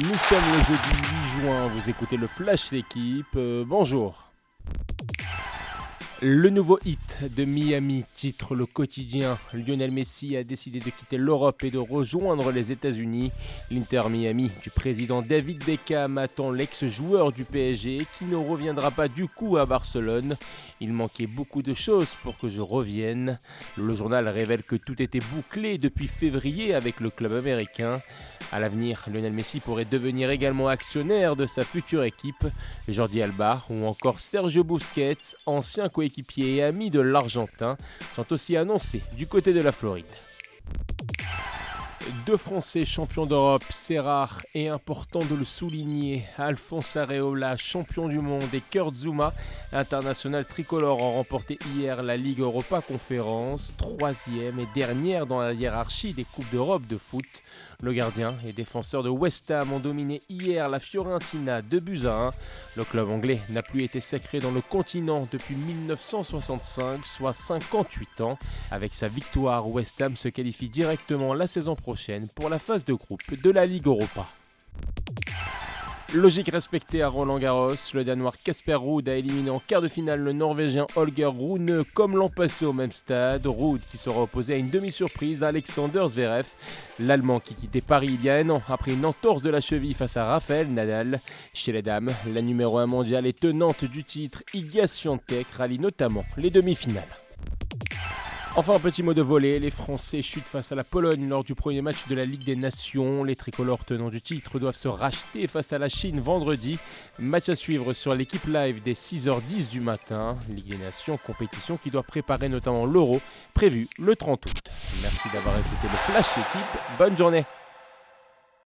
Nous sommes le jeudi 8 juin, vous écoutez le Flash L'équipe, euh, bonjour. Le nouveau hit de Miami titre le quotidien. Lionel Messi a décidé de quitter l'Europe et de rejoindre les États-Unis. L'Inter Miami du président David Beckham attend l'ex-joueur du PSG qui ne reviendra pas du coup à Barcelone. Il manquait beaucoup de choses pour que je revienne. Le journal révèle que tout était bouclé depuis février avec le club américain. À l'avenir, Lionel Messi pourrait devenir également actionnaire de sa future équipe. Jordi Alba ou encore Sergio Busquets, ancien coéquipier et ami de l'Argentin, sont aussi annoncés du côté de la Floride. Deux Français champions d'Europe, c'est rare et important de le souligner. Alphonse Areola, champion du monde, et Kurt Zuma, international tricolore, ont remporté hier la Ligue Europa Conférence, troisième et dernière dans la hiérarchie des Coupes d'Europe de foot. Le gardien et défenseur de West Ham ont dominé hier la Fiorentina de buts à 1. Le club anglais n'a plus été sacré dans le continent depuis 1965, soit 58 ans. Avec sa victoire, West Ham se qualifie directement la saison prochaine pour la phase de groupe de la Ligue Europa. Logique respectée à Roland Garros, le Danois Casper Ruud a éliminé en quart de finale le Norvégien Holger Rune comme l'an passé au même stade. Ruud qui sera opposé à une demi-surprise Alexander Zverev, l'Allemand qui quittait Paris il y a un an après une entorse de la cheville face à Rafael Nadal. Chez les dames, la numéro 1 mondiale et tenante du titre Iga Swiatek rallie notamment les demi-finales. Enfin, un petit mot de volée, les Français chutent face à la Pologne lors du premier match de la Ligue des Nations. Les tricolores tenants du titre doivent se racheter face à la Chine vendredi. Match à suivre sur l'équipe live dès 6h10 du matin. Ligue des Nations, compétition qui doit préparer notamment l'Euro, prévu le 30 août. Merci d'avoir écouté le Flash Équipe. Bonne journée